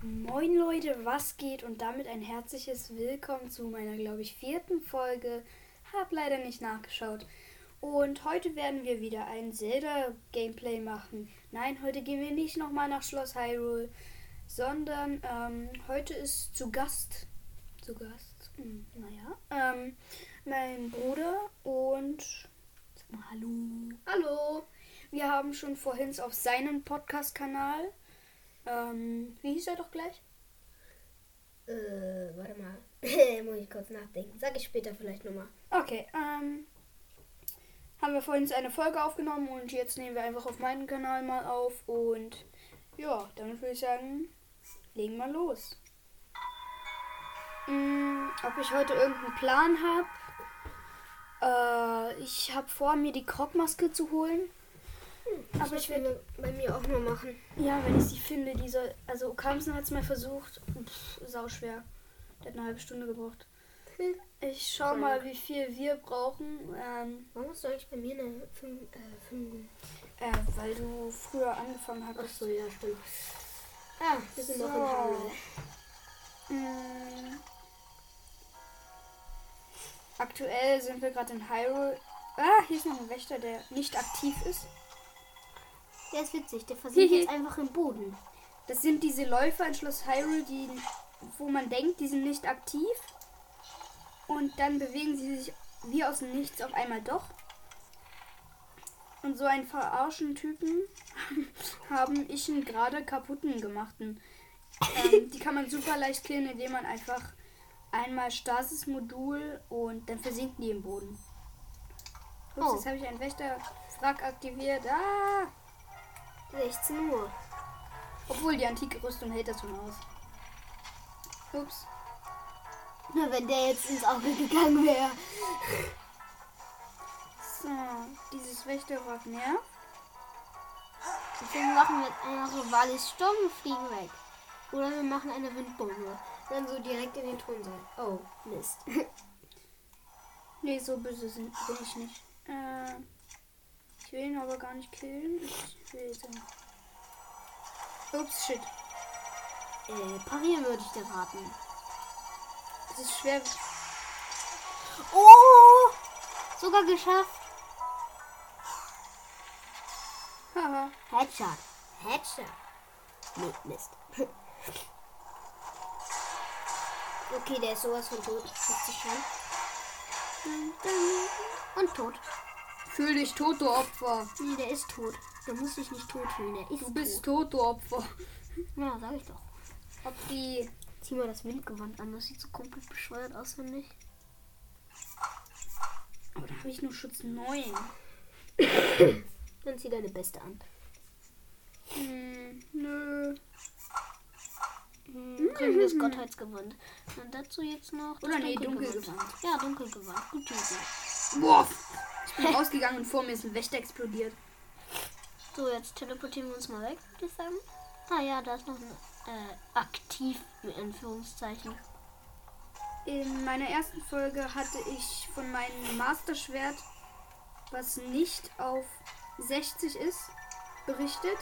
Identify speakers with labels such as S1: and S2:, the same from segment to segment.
S1: Moin Leute, was geht und damit ein herzliches Willkommen zu meiner, glaube ich, vierten Folge. Hab leider nicht nachgeschaut. Und heute werden wir wieder ein Zelda-Gameplay machen. Nein, heute gehen wir nicht nochmal nach Schloss Hyrule, sondern ähm, heute ist zu Gast, zu Gast, hm, naja, ähm, mein Bruder und sag mal Hallo.
S2: Hallo.
S1: Wir haben schon vorhin auf seinem Podcast-Kanal, ähm, wie hieß er doch gleich?
S2: Äh, warte mal. Muss ich kurz nachdenken. Sag ich später vielleicht nochmal.
S1: Okay, ähm, haben wir vorhin eine Folge aufgenommen und jetzt nehmen wir einfach auf meinen Kanal mal auf und ja, dann würde ich sagen, legen wir los. Hm, ob ich heute irgendeinen Plan habe? Äh, ich habe vor, mir die Krogmaske zu holen.
S2: Aber ich will bei mir auch nur machen.
S1: Ja, wenn ich sie finde, diese. Also Kamsen hat es mal versucht. Pff, sau schwer. Der hat eine halbe Stunde gebraucht. Ich schau mal, wie viel wir brauchen. Ähm,
S2: Warum hast du eigentlich bei mir eine 5? Äh, fünf-
S1: äh, weil du früher angefangen
S2: Ach
S1: hattest.
S2: so, ja, stimmt. Ah, wir sind noch in
S1: So.
S2: Hyrule.
S1: Mm. Aktuell sind wir gerade in Hyrule. Ah, hier ist noch ein Wächter, der nicht aktiv ist.
S2: Der ist witzig, der versinkt jetzt einfach im Boden.
S1: Das sind diese Läufer in Schloss Hyrule, die, wo man denkt, die sind nicht aktiv. Und dann bewegen sie sich wie aus dem Nichts auf einmal doch. Und so einen verarschen Typen haben ich ihn gerade kaputten gemachten. Ähm, die kann man super leicht killen, indem man einfach einmal Stasis-Modul und dann versinken die im Boden. Ups,
S2: Oh.
S1: jetzt habe ich einen Wächterwrack aktiviert. Ah!
S2: 16 Uhr.
S1: Obwohl die antike Rüstung hält das schon aus. Ups.
S2: Na, wenn der jetzt ins Auge gegangen wäre.
S1: So, dieses Wächterwrack nervt.
S2: Deswegen machen wir einfach Wallis Sturm und fliegen weg. Oder wir machen eine Windbombe. Dann so direkt in den Thronsaal. Oh, Mist.
S1: Nee, so böse sind, bin ich nicht. Äh, ich will ihn aber gar nicht killen. Ich will einfach- Ups, shit.
S2: äh, parieren würde ich dir raten.
S1: Das ist schwer.
S2: Oh! Sogar geschafft.
S1: Haha.
S2: Headshot. Headshot. Nee, Mist. okay, der ist sowas von tot. Schon? Und tot.
S1: Fühl dich tot, du Opfer.
S2: Nee, der ist tot. Der muss sich nicht tot fühlen. Der ist
S1: Du bist
S2: tot.
S1: tot, du Opfer.
S2: Ja, sag ich doch.
S1: Opfi.
S2: Zieh mal das Windgewand an. Das sieht so komplett bescheuert aus, finde ich.
S1: Aber da habe ich nur Schutz 9.
S2: Dann zieh deine beste an.
S1: Hm, nö.
S2: Hm, kriegen wir das Gottheitsgewand. Und dazu jetzt noch.
S1: Oder nee,
S2: Dunkelgewand.
S1: Dunkelgewand.
S2: Ja, Dunkelgewand. Gute Idee.
S1: Boah. Rausgegangen und vor mir ist ein Wächter explodiert.
S2: So, jetzt teleportieren wir uns mal weg, würde ich sagen. Ah ja, da ist noch ein äh, aktiv, in Anführungszeichen.
S1: In meiner ersten Folge hatte ich von meinem Masterschwert, was nicht auf 60 ist, berichtet.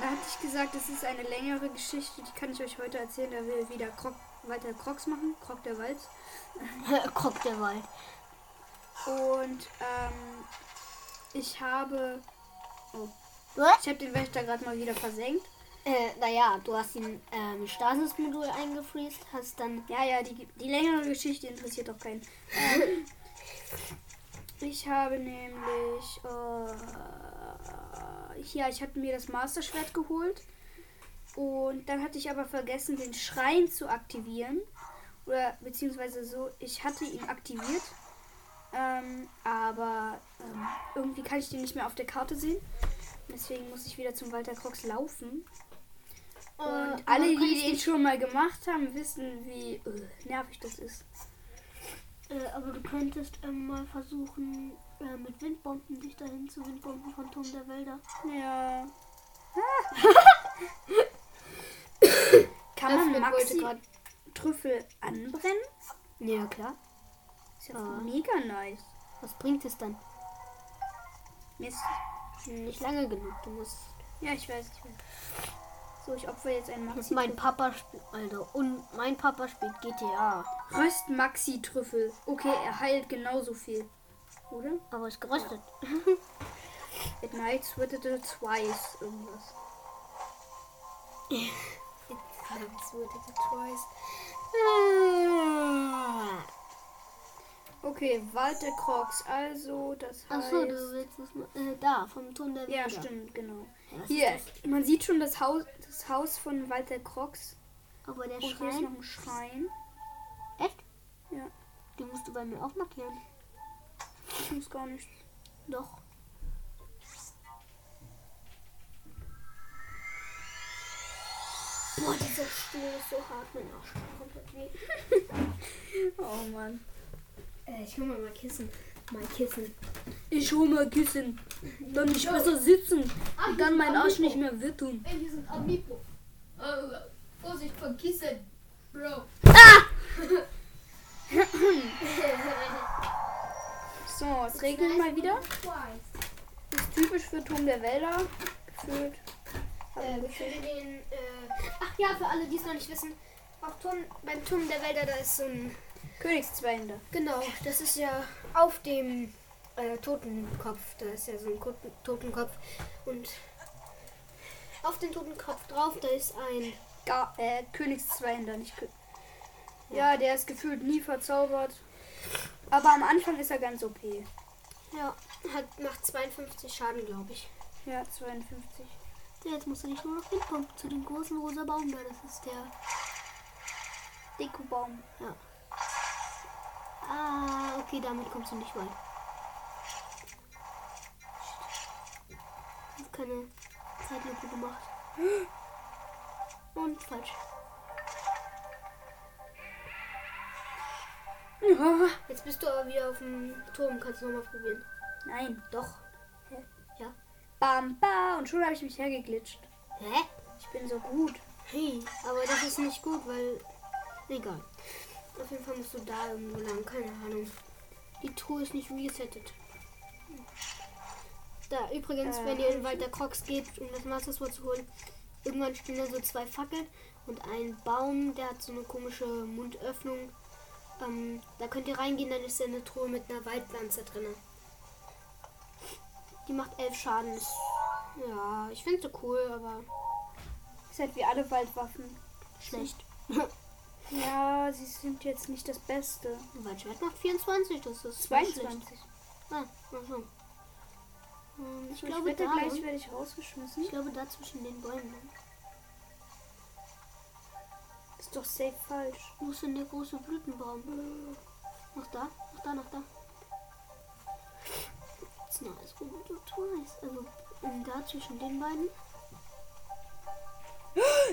S1: Da hatte ich gesagt, das ist eine längere Geschichte, die kann ich euch heute erzählen. Da will wieder Krog, weiter Crocs machen, Krog der Wald.
S2: Krog der Wald.
S1: Und ähm, ich habe, oh, ich habe den Wächter gerade mal wieder versenkt.
S2: Äh, naja, du hast ihn ähm, Stasis-Modul eingefriest, hast dann.
S1: Ja, ja, die, die längere Geschichte interessiert doch keinen. Ähm, ich habe nämlich. Äh, ja, ich hatte mir das Masterschwert geholt. Und dann hatte ich aber vergessen, den Schrein zu aktivieren. Oder beziehungsweise so, ich hatte ihn aktiviert. Ähm, aber ähm, irgendwie kann ich den nicht mehr auf der Karte sehen. Deswegen muss ich wieder zum Walter Crocs laufen. Und alle, die den schon mal gemacht haben, wissen, wie äh, nervig das ist.
S2: Äh, aber du könntest ähm, mal versuchen, äh, mit Windbomben dich dahin zu Windbomben von Turm der Wälder.
S1: Ja. Kann man Maxi Trüffel anbrennen?
S2: Ja, klar.
S1: Ist ja
S2: Ah.
S1: mega nice.
S2: Was bringt es dann?
S1: Mist.
S2: Nicht lange genug. Du musst.
S1: Ja, ich weiß, ich weiß. So, ich opfer jetzt einen
S2: Und
S1: Maxi.
S2: mein Papa spielt, Alter, und mein Papa spielt GTA.
S1: Röst Maxi Trüffel. Okay, er heilt genauso viel. Oder?
S2: Aber ist geröstet.
S1: At night sweated twice. Irgendwas. At night sweated twice. Okay, Walter Crocs. Also, das heißt.
S2: Achso, du willst es mal- äh, da, vom Turm der
S1: Ja,
S2: Wilder.
S1: stimmt, genau.
S2: Ja, das
S1: Hier,
S2: das.
S1: man sieht schon das Haus, das Haus von Walter Crocs.
S2: Aber der
S1: Und hier ist
S2: Schrein.
S1: noch ein Schrein.
S2: Echt?
S1: Ja.
S2: Den musst du bei mir auch markieren.
S1: Ich muss gar nicht.
S2: Doch. Boah, dieser Stuhl ist so hart, mein Arsch komplett weh.
S1: Oh Mann.
S2: Äh, ich hol mal Kissen. Mal Kissen.
S1: Ich hol mal Kissen. Dann nicht besser sitzen. Dann kann mein Arsch nicht mehr wehtun.
S3: Ey, wir sind Amiibo. Äh, Vorsicht von Kissen. Bro.
S1: So, es regnet mal wieder. Das ist typisch für Turm der Wälder. Gefühlt.
S2: Äh, für den, äh, ach ja, für alle, die es noch nicht wissen, auf Turm, beim Turm der Wälder, da ist so ein,
S1: Königszweihänder.
S2: genau, das ist ja auf dem äh, Totenkopf, da ist ja so ein Totenkopf und auf dem Totenkopf drauf, da ist ein,
S1: Ga äh, Königszweihänder, nicht Kö Ja, der ist gefühlt nie verzaubert. Aber am Anfang ist er ganz OP.
S2: ja, hat, macht 52 Schaden, glaube ich.
S1: Ja, 52.
S2: So, Jetzt musst du dich nur noch hinkommen zu dem großen rosa Baum da, das ist der,
S1: Dekobaum.
S2: Ah, okay, damit kommst du nicht weit. Ich hab keine Zeitlupe gemacht. Und falsch. Jetzt bist du aber wieder auf dem Turm. Kannst du nochmal probieren.
S1: Nein.
S2: Doch.
S1: Bam, ba. Und schon habe ich mich hergeglitscht.
S2: Hä?
S1: Ich bin so gut.
S2: Hey, aber das ist nicht gut, weil. Egal. Auf jeden Fall musst du da irgendwo lang. Keine Ahnung. Die Truhe ist nicht resettet. Da, übrigens,
S1: Äh,
S2: wenn ihr in Walter Crocs geht, um das Master Sword zu holen, irgendwann stehen da so zwei Fackeln und ein Baum, der hat so eine komische Mundöffnung. Ähm, da könnt ihr reingehen, dann ist da eine Truhe mit einer Waldpflanze drin. Die macht elf Schaden. Ja, ich finde sie cool, aber
S1: Ist halt wie alle Waldwaffen.
S2: schlecht.
S1: Ja, sie sind jetzt nicht das Beste.
S2: Waldschwert macht 24, das ist nicht schlecht.
S1: 22.
S2: Ah. Ähm, ich,
S1: Ich,
S2: glaube,
S1: wette,
S2: da,
S1: gleich werde ich rausgeschmissen.
S2: ich glaube, da zwischen den Bäumen.
S1: Ist doch safe falsch.
S2: Wo ist denn der große Blütenbaum? Nach da, nach da, nach da. It's nice, you do twice. Also, ähm, da zwischen den beiden.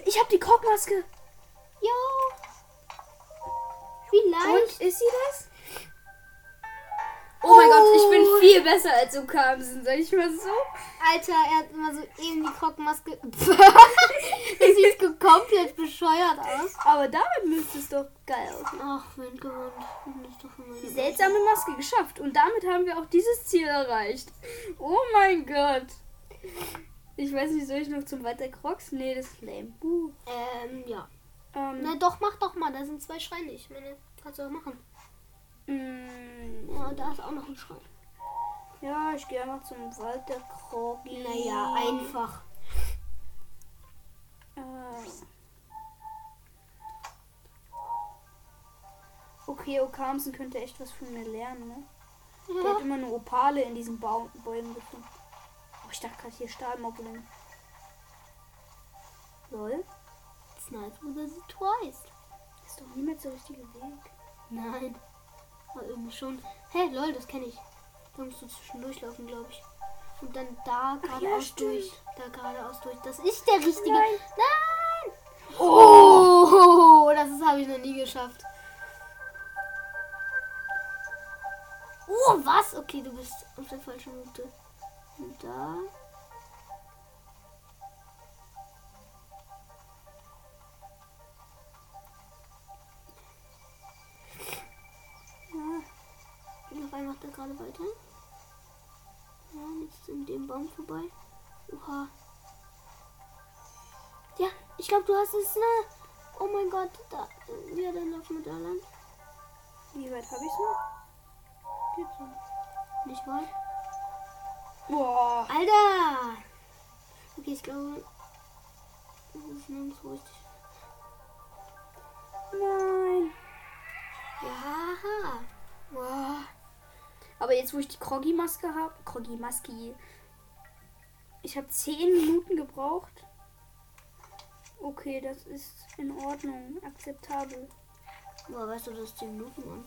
S1: Ich habe die Krogmaske.
S2: Jo! Vielleicht.
S1: Und ist sie das? Oh mein Gott, ich bin viel besser als Okamsen, sag ich mal so.
S2: Alter, er hat immer so eben die Krogmaske. das sieht komplett bescheuert aus.
S1: Aber damit müsste es doch geil aussehen.
S2: Ach, Wind gewonnen.
S1: Die seltsame Maske geschafft. Und damit haben wir auch dieses Ziel erreicht. Oh mein Gott. Ich weiß nicht, soll ich noch zum Weiter Crocs? Nee, das ist lame. Uh.
S2: Ähm, ja.
S1: Ähm,
S2: Na doch, mach doch mal. Da sind zwei Schreine. Ich meine, kannst du auch machen.
S1: mm,
S2: Ja, da ist auch noch ein Schrein.
S1: ja, ich gehe mal zum Walter Krogi.
S2: Naja, einfach.
S1: Äh. Okay, Okamsen könnte echt was von mir lernen, ne? Der
S2: Ja.
S1: hat immer eine Opale in diesen Baum Bäumen gefunden. Oh, ich dachte gerade hier Stahlmobbling. Lol.
S2: It's nice with the twice.
S1: Doch niemals der richtige Weg.
S2: Nein. Aber irgendwie schon. Hä, lol, das kenne ich. Da musst du zwischendurch laufen, glaube ich. Und dann da geradeaus
S1: stimmt.
S2: durch. Da geradeaus durch. Das ist der richtige.
S1: Nein.
S2: Nein! Oh, das habe ich noch nie geschafft. Oh, was? Okay, du bist auf der falschen Route. Und da. Einmal macht er gerade weiter. Ja, jetzt in dem Baum vorbei. Oha. Ja, glaube, du hast es, ne? Oh mein Gott, da. Ja, dann lauf mit da lang.
S1: Wie weit habe ich noch?
S2: Geht so. Nicht weit.
S1: Boah.
S2: Alter! Okay, ich glaube. Das ist nirgendwo richtig.
S1: Nein.
S2: Ja. Wow.
S1: Aber jetzt, wo ich die Kroggy-Maske habe, Kroggy-Maske, ich habe 10 Minuten gebraucht. Okay, das ist in Ordnung, akzeptabel.
S2: Boah, weißt du, das ist 10 Minuten und.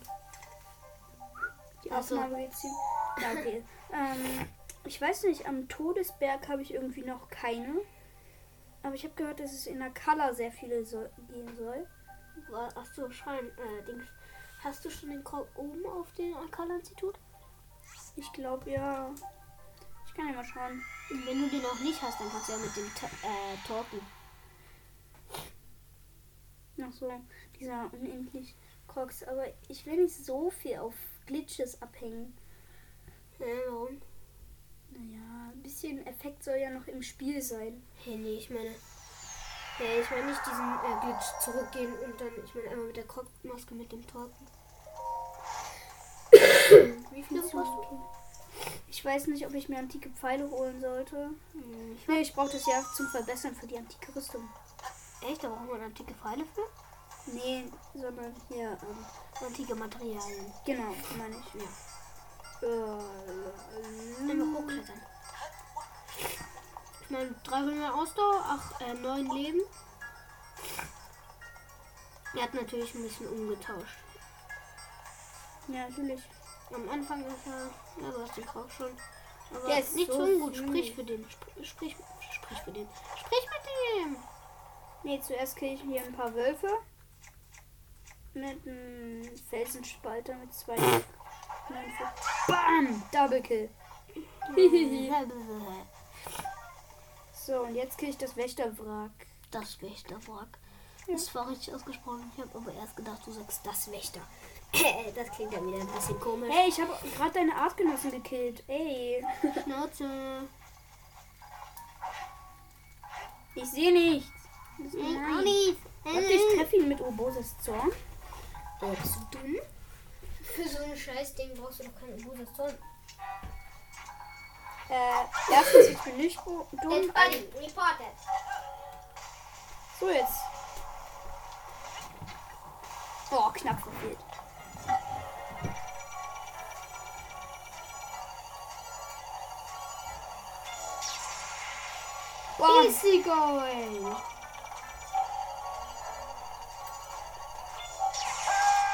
S1: Die. Aufnahme geht ziemlich. Ja, okay. ähm, ich weiß nicht, am Todesberg habe ich irgendwie noch keine. Aber ich habe gehört, dass es in der Color sehr viele so gehen soll.
S2: Wa- Ach so, Schein. Äh, Dings. Hast du schon den Krog oben auf dem Akala-Institut?
S1: Ich glaube, ja. Ich kann ja mal schauen.
S2: Wenn du den noch nicht hast, dann kannst du ja mit dem äh, talken.
S1: Ach so, dieser unendlich Crocs. Aber ich will nicht so viel auf Glitches abhängen.
S2: Ja, warum?
S1: Naja, ein bisschen Effekt soll ja noch im Spiel sein.
S2: Hey, nee, ich meine. Hey, ich meine nicht diesen äh, Glitch zurückgehen und dann, ich meine einmal mit der Krogmaske mit dem Talken. Wie du?
S1: Ich weiß nicht, ob ich mir antike Pfeile holen sollte.
S2: Hm, ich
S1: Nee, ich brauche das ja zum Verbessern für die antike Rüstung.
S2: Echt? Da braucht man antike Pfeile für?
S1: Nee, sondern hier, ähm,
S2: Antike Materialien.
S1: genau, meine ich. Ja. Äh,
S2: Einfach hochklettern. Ich meine, 300 Ausdauer, 8, äh, 9 Leben. Er hat natürlich ein bisschen umgetauscht.
S1: ja, natürlich.
S2: Am Anfang ist er. Ja, du hast den Krog schon. Aber
S1: Der ist
S2: nicht
S1: so
S2: ungut. Sprich für den. Sp sprich, sprich für den. Sprich mit dem!
S1: Nee, zuerst kriege ich hier ein paar Wölfe. Mit einem Felsenspalter mit zwei. Bam! Double Kill. So, und jetzt kriege ich das Wächterwrack.
S2: Das Wächterwrack. Das war richtig ausgesprochen. Ich habe aber erst gedacht, du sagst das Wächter. Das klingt ja wieder ein bisschen komisch.
S1: Hey, ich habe gerade deine Artgenossen gekillt. Ey.
S2: Schnauze.
S1: Ich sehe nichts. Gemein.
S2: Olive.
S1: Warte, ich treffe ihn mit Oboses Zorn.
S2: Äh, bist du dumm? Für so ein Scheißding brauchst du doch keine Oboses Zorn.
S1: Äh, erstens, ich bin nicht dumm.
S2: reported.
S1: So, jetzt. Oh, knapp verfehlt. Bam.
S2: Easy going.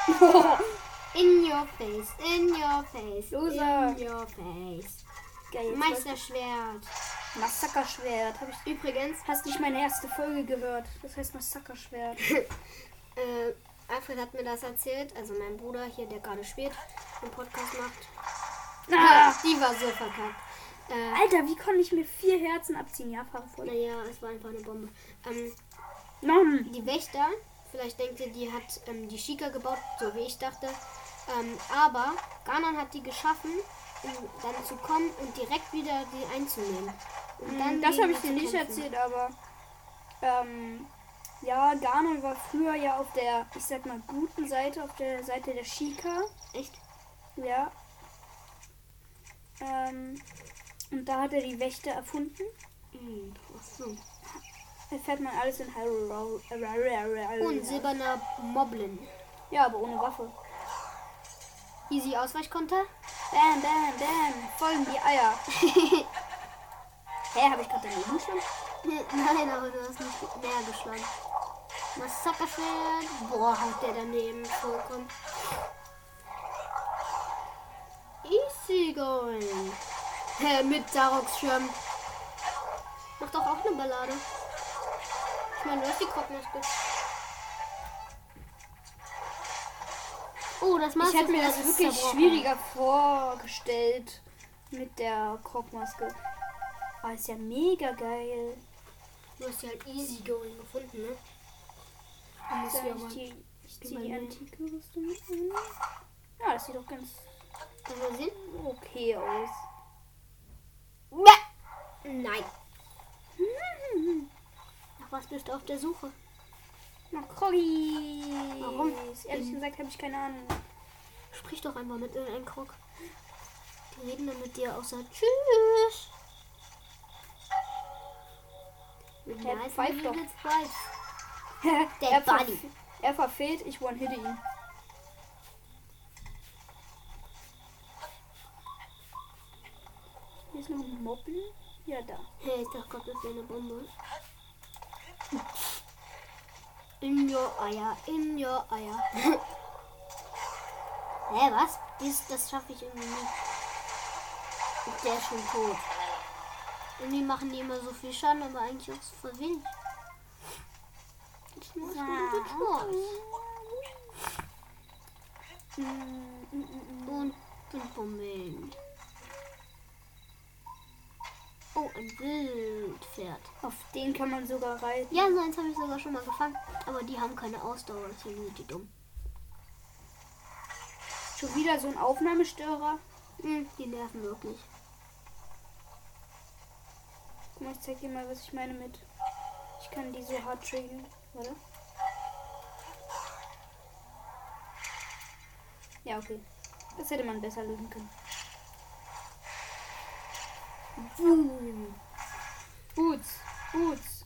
S2: In your face, in your face,
S1: Loser.
S2: in your face.
S1: Geil,
S2: Meisterschwert.
S1: Massakerschwert. Hab ich,
S2: Übrigens,
S1: hast nicht meine erste Folge gehört. Das heißt Massakerschwert.
S2: äh, Alfred hat mir das erzählt, also mein Bruder hier, der gerade spielt, einen Podcast macht.
S1: Ah,
S2: Die war so verkackt. Äh,
S1: Alter, wie konnte ich mir vier Herzen abziehen? Ja, fahre voll.
S2: naja, es war einfach eine Bombe. Ähm,
S1: Nom.
S2: die Wächter, vielleicht denkt ihr, die hat ähm, die Shika gebaut, so wie ich dachte. Ähm, aber Ganon hat die geschaffen, um dann zu kommen und direkt wieder die einzunehmen. Und
S1: Mm, Das
S2: gegen
S1: habe ich dir nicht erzählt, aber ähm, ja, Ganon war früher ja auf der, ich sag mal, guten Seite, auf der Seite der Shika.
S2: Echt?
S1: Ja. Ähm, und da hat er die Wächter erfunden.
S2: Mhm, ach so.
S1: Erfährt man alles in Hyrule.
S2: Und silberner Moblin.
S1: Ja, aber ohne Waffe.
S2: Easy Ausweichkonter.
S1: Bam, bam, bam. Voll in die Eier. Hä, habe ich gerade daneben schon?
S2: Nein, aber du hast nicht mehr geschlagen. Massakerschwert. Boah, haut der daneben vollkommen. Easy going. Mit Daroks Schirm. Macht doch auch eine Ballade. Ich meine, du hast die Kopfmaske. Oh, das Master
S1: Ich hätte mir das wirklich schwieriger vorgestellt mit der Krogmaske. Aber ist ja mega geil.
S2: Du hast die halt easy going gefunden, ne? Da muss
S1: Soll
S2: ja
S1: ich die, ich die antike Rüstung mit. Ja, das sieht doch ganz okay aus.
S2: Nein. Nach was bist du auf der Suche?
S1: Nach Kroggy.
S2: Warum?
S1: Ehrlich gesagt habe ich keine Ahnung.
S2: Sprich doch einfach mit irgendeinem Krog. Die reden dann mit dir außer Tschüss. Mit
S1: Der pfeift doch.
S2: Der
S1: er, er verfehlt, ich one-hitte ihn. Mobbel. Ja, da.
S2: Hey, ich dachte gerade, das wäre eine Bombe. In your Eier, in your Eier. Hä, was? Dies, das schaffe ich irgendwie nicht. Und Der ist schon tot. Irgendwie machen die immer so viel Schaden, aber eigentlich auch so voll wenig. Ich muss
S1: Ja.
S2: Und
S1: Mm, mm, mm,
S2: und fünf Bomben. Oh, ein Wildpferd.
S1: Auf den kann man sogar reiten.
S2: Ja, so eins habe ich sogar schon mal gefangen. Aber die haben keine Ausdauer, deswegen sind die dumm.
S1: Schon wieder so ein Aufnahmestörer.
S2: Hm, die nerven wirklich.
S1: Guck mal, ich zeig dir mal, was ich meine mit. Ich kann die so hart triggern. Warte. Ja, okay. Das hätte man besser lösen können. Boots. Boots.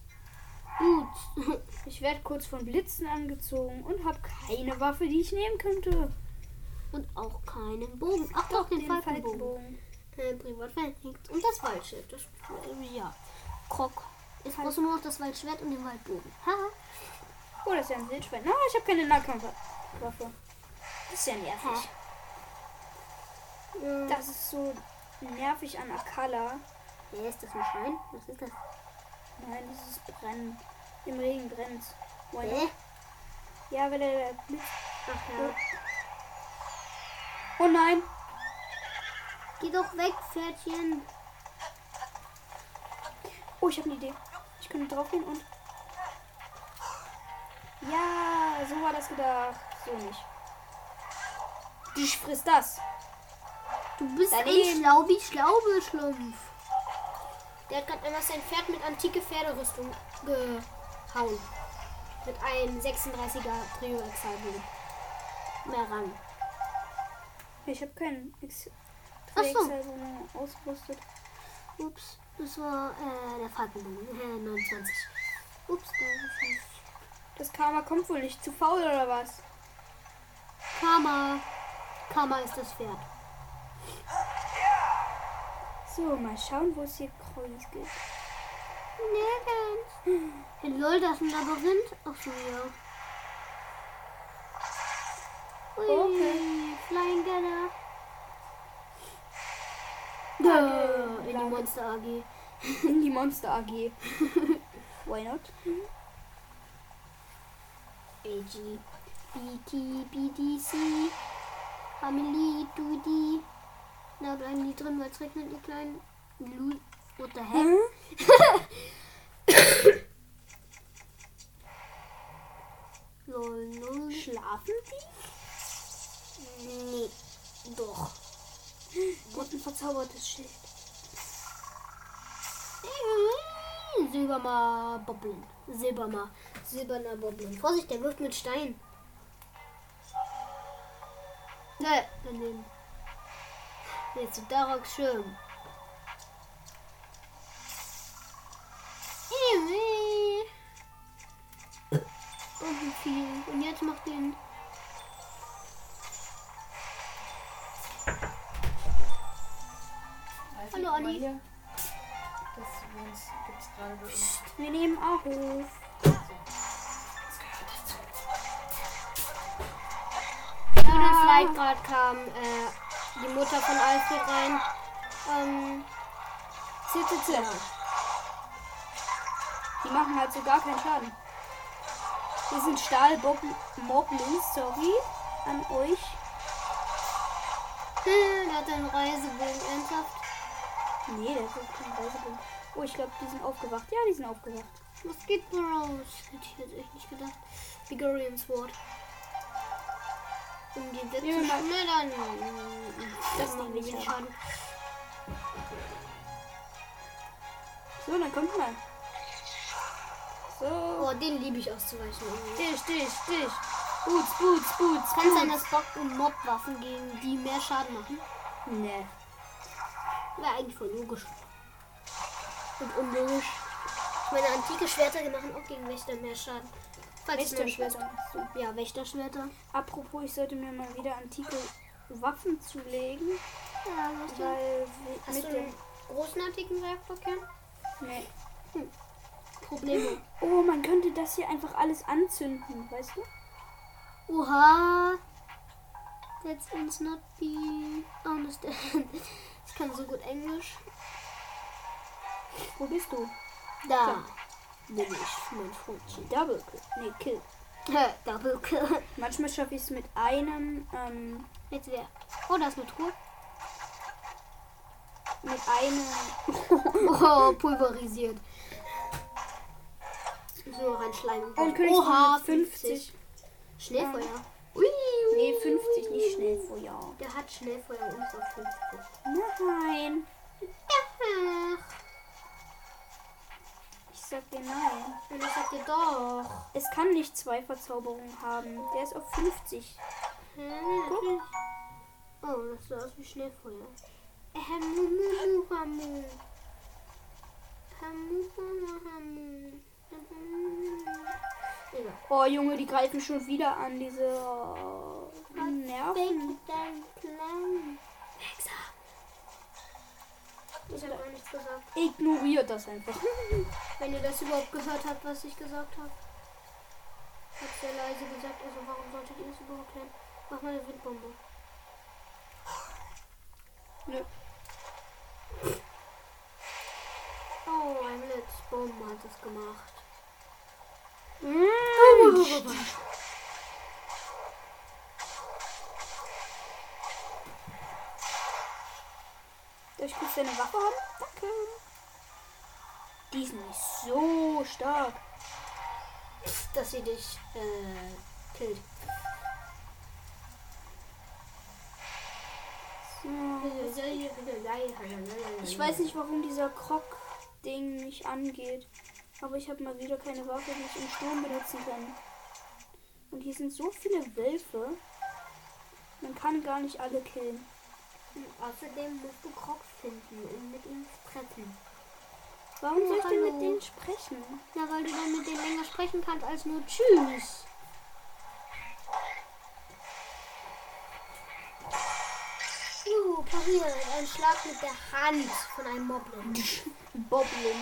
S2: Gut.
S1: Ich werde kurz von Blitzen angezogen und habe keine Waffe, die ich nehmen könnte.
S2: Und auch keinen Bogen. Ach doch, den,
S1: Den
S2: Falkenbogen.
S1: Falkenbogen.
S2: Äh. Und das Waldschild. Das, äh, ja. Krog. Jetzt brauchst du nur noch das Waldschwert und den Waldbogen. Haha.
S1: Oh, das ist ja ein Wildschwein. Na, ich habe keine Nahkampfwaffe. Das ist ja nervig.
S2: Äh,
S1: Das ist so nervig an Akala.
S2: Wer ist das ein Schwein? Was ist das?
S1: Nein, dieses Brennen. Im Regen brennt.
S2: Hä?
S1: Ja, weil der Blitz.
S2: Ach ja.
S1: Oh nein.
S2: Geh doch weg, Pferdchen.
S1: Oh, ich habe eine Idee. Ich könnte drauf gehen und. Ja, so war das gedacht. So nicht. Ich friss das.
S2: Du bist
S1: Daneben.
S2: ein Schlaubi Schlaubeschlumpf. Der hat gerade immer sein Pferd mit antike Pferderüstung gehauen. Mit einem 36er Trio Exalbogen. Mehr Rang.
S1: Ich habe keinen Ex
S2: Ach so.
S1: Drehexalbogen ausgerüstet.
S2: Ups, das war äh, der Falkenbogen. Äh, 29. Ups, da ist es.
S1: Das Karma kommt wohl nicht zu faul oder was?
S2: Karma. Karma ist das Pferd.
S1: So, mal schauen, wo es hier Kreuz gibt.
S2: Nirgends. Hey, lol, da ist ein Labyrinth. Ach so, ja. Ui,
S1: Okay.
S2: Flying Gunner. Ja, in die. Monster AG.
S1: In die Monster AG. Why not?
S2: AG. BT, BDC. Family, Dudi. Na, bleiben die drin, weil es regnet, die kleinen. Lu What the heck? Lol, lol.
S1: Schlafen
S2: Nee. Doch.
S1: die? Und ein verzaubertes Schild.
S2: Silberner Boblin. Silberner. Silberner Boblin. Vorsicht, der wirft mit Stein. Ne, daneben. Jetzt Daroks Schirm. Oh, wie viel. Und jetzt macht den. Hallo,
S3: guck mal
S2: Anni.
S3: hier. Das gibt es gerade bei uns.
S1: Wir nehmen auf.
S2: Schönes Leid gerade kam äh, die Mutter von Alfred rein. Ähm,
S1: Zitze, zitze. Die machen halt so gar keinen Schaden. Wir sind Stahlmoblins, sorry an euch.
S2: hm, der hat einen Reisebogen ernsthaft.
S1: Nee, der ist kein Reisebogen. Oh, ich glaube, die sind aufgewacht. Ja, die sind aufgewacht.
S2: Was geht raus? Hätte ich jetzt echt nicht gedacht. Vigorian Sword. Um die Witze
S1: Ja, mal-
S2: schneller.
S1: Das
S2: macht
S1: an.
S2: Schaden.
S1: So, dann kommt mal. So.
S2: Oh, den liebe ich auszuweichen.
S1: Dich, dich, dich. Boots, Boots, Boots.
S2: Kann sein, dass Bock und Mob-Waffen gegen die mehr Schaden machen?
S1: Nee.
S2: Wäre eigentlich voll logisch. Und unlogisch. Meine, antike Schwerter die machen auch gegen Wächter mehr Schaden.
S1: Wächterschwerter
S2: Ja, Wächterschwerter.
S1: Apropos, ich sollte mir mal wieder antike Waffen zulegen,
S2: Ja,
S1: weil
S2: Hast
S1: mit
S2: du
S1: dem...
S2: einen großen antiken Reaktorkern?
S1: Nee.
S2: Probleme.
S1: Oh, man könnte das hier einfach alles anzünden, weißt du?
S2: Oha. Let's uns not be understand. Ich kann so gut Englisch.
S1: Wo bist du?
S2: Da. Bin ich, mein Freundchen.
S1: Double Kill. Nee, Kill.
S2: Double Kill.
S1: Manchmal schaffe ich es mit einem, ähm,
S2: Jetzt wer? Oh, da ist eine Truhe.
S1: mit einem...
S2: Oh, pulverisiert. Ich nur reinschleimen.
S1: Und König
S2: Oha,
S1: 50.
S2: Schnellfeuer. Ui, ui.
S1: Nee, 50, nicht Schnellfeuer.
S2: Der hat Schnellfeuer und ist auf 50.
S1: Nein.
S2: Ach,
S1: Ich sag dir nein.
S2: und ich sag dir doch.
S1: Es kann nicht zwei Verzauberungen haben. Der ist auf 50.
S2: Hä, natürlich. Oh, das sah aus wie. Egal.
S1: Oh Junge, die greifen schon wieder an, diese Nerven.
S2: Ich habe gar nichts gesagt.
S1: Ignoriert das einfach.
S2: Wenn ihr das überhaupt gehört habt, was ich gesagt habe. Ich habe sehr leise gesagt, also warum solltet ihr es überhaupt hören? Mach mal eine Windbombe.
S1: Nö.
S2: Oh, ein Blitzbombe hat es gemacht.
S1: Darf ich kurz deine Waffe haben? Danke. Die ist nicht so stark.
S2: Dass sie dich äh, killt.
S1: Ich weiß nicht, warum dieser Krog-Ding nicht angeht. Aber ich habe mal wieder keine Waffe, die ich im Sturm benutzen kann. Und hier sind so viele Wölfe. Man kann gar nicht alle killen.
S2: Außerdem musst du Krog finden und mit ihm sprechen.
S1: Warum
S2: Oh,
S1: soll ich denn mit denen sprechen?
S2: Ja, weil du dann mit denen länger sprechen kannst als nur Tschüss. Uh, pariert. Ein Schlag mit der Hand von einem Moblin.
S1: Boblin.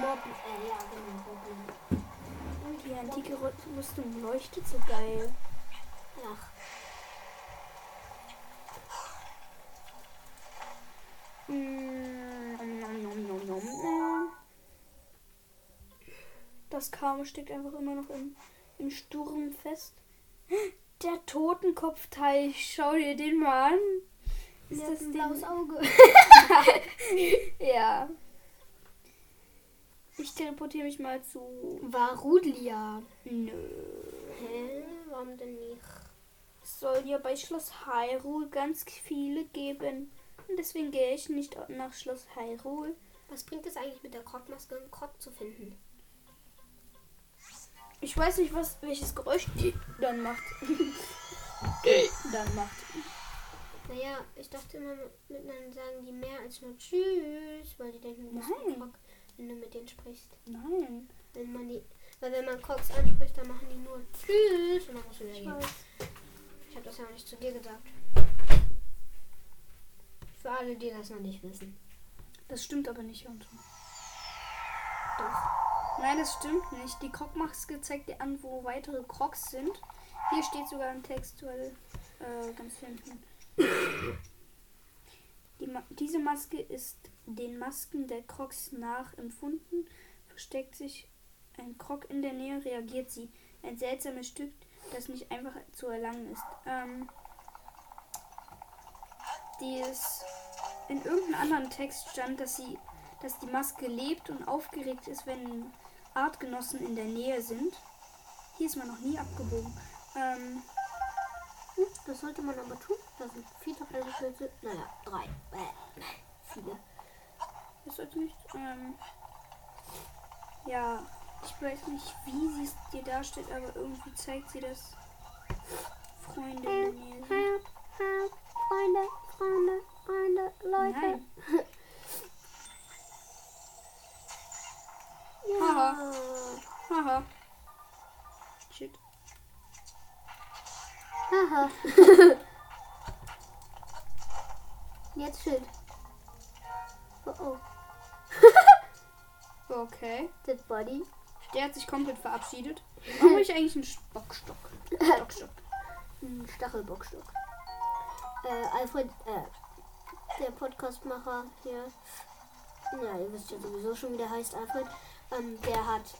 S2: Moblin, äh, ja, genau, Moblin.
S1: Die antike Rü- Rüstung leuchtet so geil.
S2: Ach,
S1: Mm, nom, nom, nom, nom, nom. Das Karma steckt einfach immer noch im, im Sturm fest. Der Totenkopfteil, schau dir den mal an. Ist das
S2: ein blaues Auge.
S1: Ja. Ich teleportiere mich mal zu.
S2: Varudlia.
S1: Nö.
S2: Hä? Warum denn nicht?
S1: Es soll ja bei Schloss Hyrule ganz viele geben. Deswegen gehe ich nicht nach Schloss Hyrule.
S2: Was bringt es eigentlich mit der Krogmaske, einen Krog zu finden?
S1: Ich weiß nicht, was welches Geräusch die dann macht. dann macht.
S2: Naja, ich dachte immer, mit dann sagen die mehr als nur Tschüss, weil die denken, du bist ein. Krog, wenn du mit denen sprichst.
S1: Nein.
S2: Wenn man die, weil wenn man Crocs anspricht, dann machen die nur Tschüss und dann musst du wieder
S1: Ich
S2: gehen. Ich habe das ja auch nicht zu dir gesagt. Für alle, die das noch nicht wissen.
S1: Das stimmt aber nicht, Anton.
S2: Doch.
S1: Nein, das stimmt nicht. Die Krogmaske zeigt dir an, wo weitere Crocs sind. Hier steht sogar im Text, weil äh, ganz hinten. Die Ma diese Maske ist den Masken der Crocs nachempfunden. Versteckt sich ein Krog in der Nähe, reagiert sie. Ein seltsames Stück, das nicht einfach zu erlangen ist. Ähm, die ist in irgendeinem anderen Text stand, dass sie, dass die Maske lebt und aufgeregt ist, wenn Artgenossen in der Nähe sind. Hier ist man noch nie abgebogen. Ähm,
S2: Hm, das sollte man aber tun. Das sind viele Felsenschlitze. Naja, drei. Äh, viele.
S1: das sollte nicht. Ähm, ja, Ich weiß nicht, wie sie es dir darstellt, aber irgendwie zeigt sie, dass Freunde in der Nähe sind.
S2: Freunde, Freunde, Freunde, Leute. Ja.
S1: Haha. Shit.
S2: Haha. Jetzt Schild. Oh oh.
S1: Okay.
S2: Dead Body.
S1: Der hat sich komplett verabschiedet. Warum habe ich eigentlich einen Stockstock? Stockstock.
S2: Ein Stachelbockstock. Äh, Alfred, äh, der Podcastmacher hier. Ja, ihr wisst ja sowieso schon, wie der heißt, Alfred. Ähm, der hat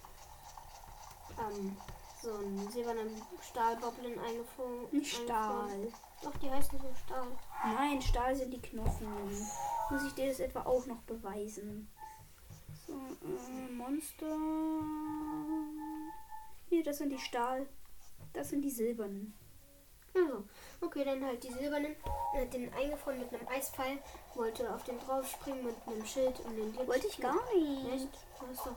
S2: ähm, so einen silbernen Stahlgoblin eingefangen.
S1: Ein Stahl.
S2: Doch, die heißen so Stahl.
S1: Nein, Stahl sind die Knochen. Muss ich dir das etwa auch noch beweisen? So, äh, Monster. Hier, das sind die Stahl. Das sind die silbernen.
S2: Also, okay, dann halt die silbernen. Er hat den eingefroren mit einem Eispfeil. Wollte auf den draufspringen mit einem Schild und den Blitz.
S1: Wollte ich gar nicht.
S2: Echt? Du hast doch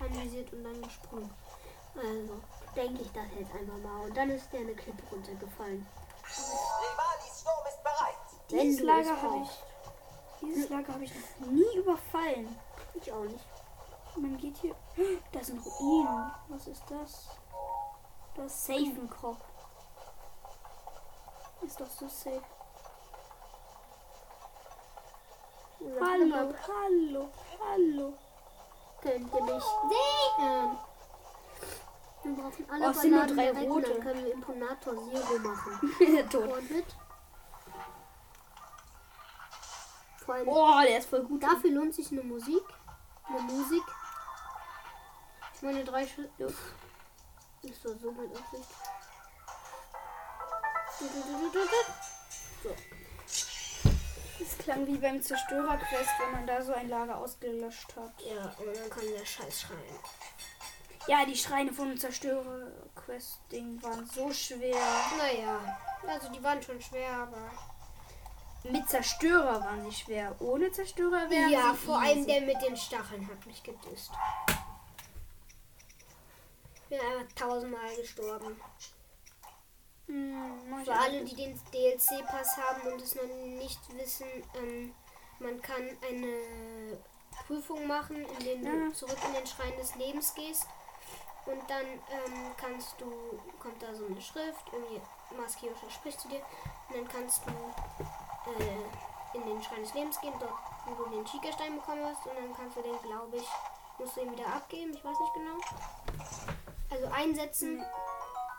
S2: analysiert und dann gesprungen. Also, denke ich das jetzt einfach mal. Und dann ist der eine Klippe runtergefallen.
S4: Rivalis Sturm ist bereit.
S1: Dieses Lager
S2: es
S1: habe ich. Dieses Lager habe ich noch nie überfallen.
S2: Ich auch nicht.
S1: Man geht hier. Da sind Ruinen. Was ist das? Das ist Safenkopf. Ist doch so safe. Hallo, hallo, hallo.
S2: Könnt ihr mich sehen? Wir brauchen alle
S1: Oh, sind nur drei
S2: direkt,
S1: rote.
S2: Dann können wir Imponator Zero machen.
S1: Tot.
S2: One-Hit. Vor allem
S1: Oh, der ist voll gut.
S2: Dafür lohnt sich eine Musik. Eine Musik. Meine drei Schritte. Ist doch so mit Absicht. So.
S1: Das klang wie beim Zerstörerquest, wenn man da so ein Lager ausgelöscht hat.
S2: Ja, und dann kann der Scheiß schreien.
S1: Ja, die Schreine von dem Zerstörerquest-Ding waren so schwer.
S2: Naja, also die waren schon schwer, aber.
S1: Mit Zerstörer waren sie schwer. Ohne Zerstörer wären
S2: Ja,
S1: sie
S2: vor allem der mit den Stacheln hat mich gedisst. Bin einfach tausendmal gestorben.
S1: Hm,
S2: Für alle, die den DLC-Pass haben und es noch nicht wissen, ähm, man kann eine Prüfung machen, in der du
S1: Ja.
S2: zurück in den Schrein des Lebens gehst. Und dann ähm, kannst du, kommt da so eine Schrift, irgendwie Maskiosha spricht zu dir. Und dann kannst du äh, in den Schrein des Lebens gehen, dort, wo du den Chica-Stein bekommen hast. Und dann kannst du den, glaube ich, musst du ihn wieder abgeben, ich weiß nicht genau. Also einsetzen.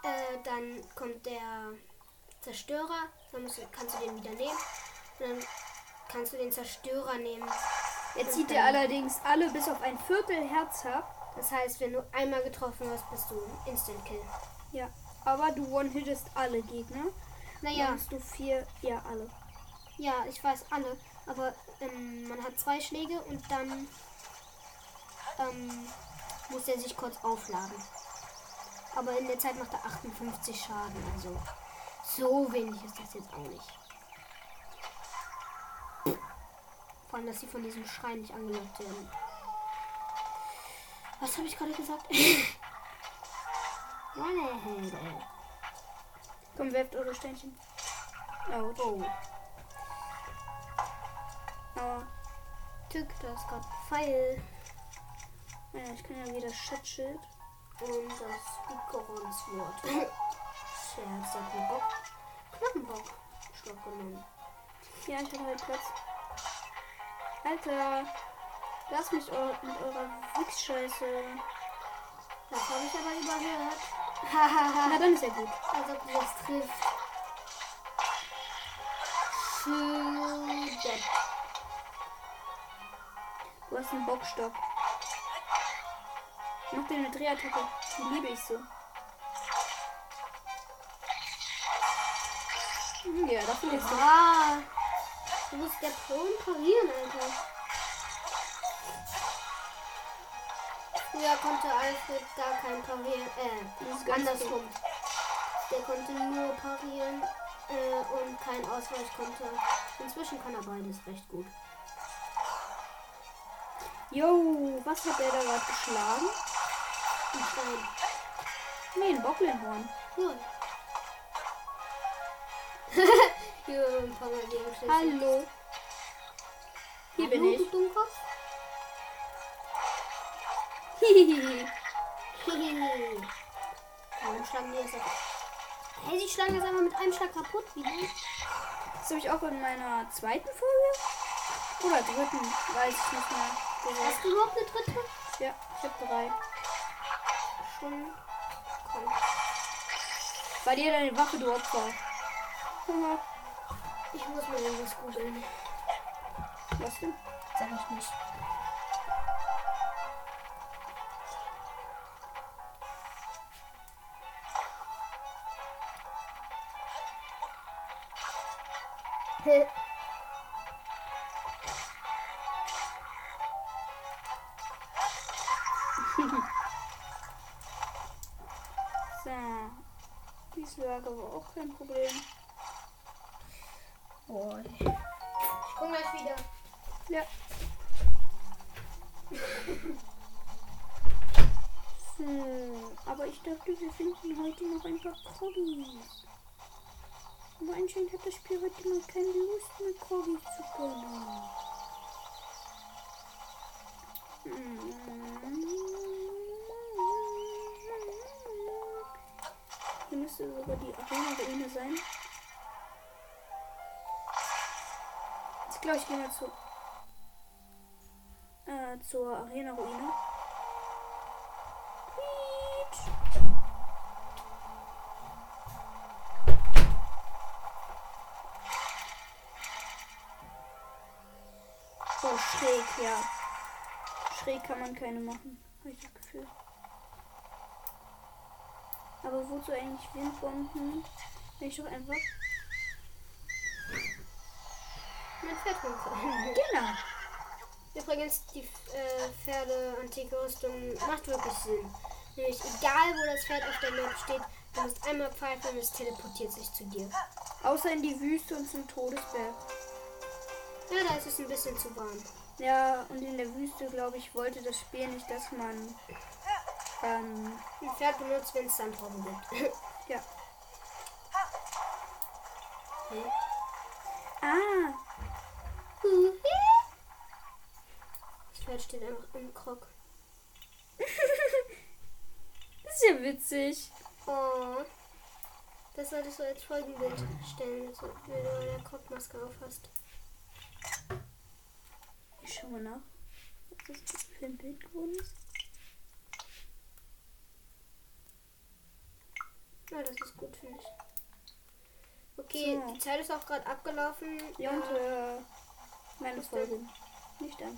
S2: Äh, dann kommt der Zerstörer, dann musst du, kannst du den wieder nehmen. Und dann kannst du den Zerstörer nehmen.
S1: Jetzt zieht er allerdings alle bis auf ein Viertel Herz ab.
S2: Das heißt, wenn du einmal getroffen hast, bist du Instant Kill.
S1: Ja. Aber du one-hittest alle Gegner.
S2: Naja,
S1: Dann hast du vier. Ja, alle.
S2: ja, ich weiß alle. Aber ähm, man hat zwei Schläge und dann ähm, muss er sich kurz aufladen. Aber in der Zeit macht er 58 Schaden. Also so wenig ist das jetzt auch nicht. Vor allem, dass sie von diesem Schrein nicht angelockt werden. Was habe ich gerade gesagt?
S1: Komm, werft eure Steinchen. Oh.
S2: Oh.
S1: Aber,
S2: Tück, da ist gerade Pfeil.
S1: naja, ich kann ja wieder Schatzschild.
S2: Und das Bikoronswort. Scherz, hat einen Bock. Knochenbock. Stock genommen.
S1: Ja, ich habe halt Platz. Alter. Lass mich eu mit eurer Wichsscheiße.
S2: Das habe ich aber überhört.
S1: Na, dann ist ja gut.
S2: Als ob du das trifft. Schön.
S1: Du hast einen Bockstock. Mach dir eine Drehattacke. Die liebe ich so. Hm, Ja, das ich so.
S2: Ah. Du musst der Pro parieren, Alter. Früher konnte Alfred gar kein Parieren. Äh,
S1: Das ist
S2: andersrum. Der konnte nur parieren äh, und kein Ausweich konnte. Inzwischen kann er beides recht gut.
S1: Yo, was hat der da gerade geschlagen?
S2: Ein Stein.
S1: Nee, ein Bocklinhorn.
S2: Cool. Hier.
S1: Hallo. Hier bin
S2: Hallo,
S1: ich.
S2: du Dummkopf. Warum schlagen die das ab? Hey, sie schlagen das einfach mit einem Schlag kaputt. Wie denn?
S1: Das habe ich auch in meiner zweiten Folge oder dritten, weiß ich nicht mehr.
S2: Hast du überhaupt eine dritte?
S1: Ja, ich habe drei.
S2: Schon. Komm.
S1: Bei dir deine Waffe, du Opfer.
S2: Ich muss mal irgendwas googeln.
S1: Was denn?
S2: Sag ich nicht.
S1: So. Auch kein Problem.
S2: Boah. Ich komm gleich wieder.
S1: Ja. So, aber ich dachte, wir finden heute noch ein paar Kroggies. Aber anscheinend hat das Spiel heute mal keine Lust mit Kroggies zu können. Hier müsste sogar die Arena-Ruine sein. Ich glaube, ich gehe mal zu, äh, zur Arena-Ruine. Quietsch. Oh, schräg, ja. Schräg kann man keine machen, habe ich das Gefühl. Aber wozu eigentlich Windbomben? Wenn ich doch einfach.
S2: Mein Pferd rumfahren.
S1: Genau.
S2: Übrigens, die äh, Pferde-antike Rüstung macht wirklich Sinn. Nämlich egal, wo das Pferd auf der Map steht, du musst einmal pfeifen und es teleportiert sich zu dir.
S1: Außer in die Wüste und zum Todesberg.
S2: Ja, da ist es ein bisschen zu warm.
S1: Ja, und in der Wüste, glaube ich, wollte das Spiel nicht, dass man. Ähm,
S2: Ein Pferd benutzt, wenn es Sandrauben gibt.
S1: ja.
S2: Hm?
S1: Ah,
S2: Das Pferd steht einfach im Krog.
S1: das ist ja witzig.
S2: Oh. Das solltest du als Folgenbild stellen, so, wenn du eine Krogmaske aufhast.
S1: Ich schau mal nach, was das für ein Bild geworden ist.
S2: Ja, das ist gut, finde ich. Okay,
S1: So.
S2: die Zeit ist auch gerade abgelaufen.
S1: Ja, und
S2: Äh,
S1: meine? Folge. Nicht an.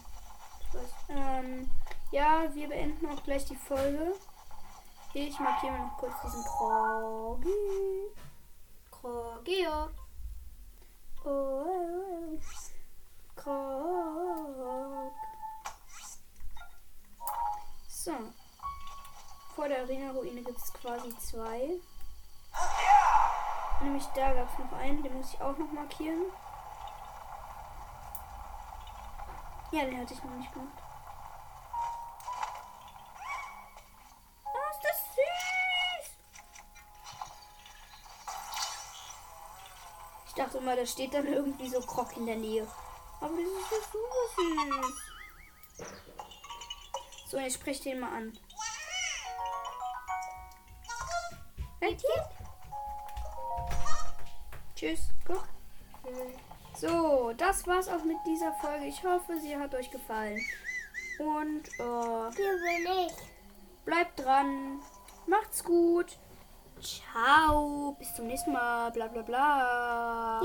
S1: Ähm, ja, wir beenden auch gleich die Folge. Ich markiere noch kurz diesen Krogi.
S2: Krogeo.
S1: Oh, oh, oh. Krog. So. Vor der Arena-Ruine gibt es quasi zwei. Nämlich da gab es noch einen, den muss ich auch noch markieren. Ja, den hatte ich noch nicht gemacht. Oh, ist das süß! Ich dachte immer, da steht dann irgendwie so Krog in der Nähe. Aber das ist ja super süß. So, jetzt sprich den mal an. Hey, Tschüss. Guck. So, das war's auch mit dieser Folge. Ich hoffe, sie hat euch gefallen. Und äh, bleibt dran. Macht's gut. Ciao. Bis zum nächsten Mal. Bla bla bla.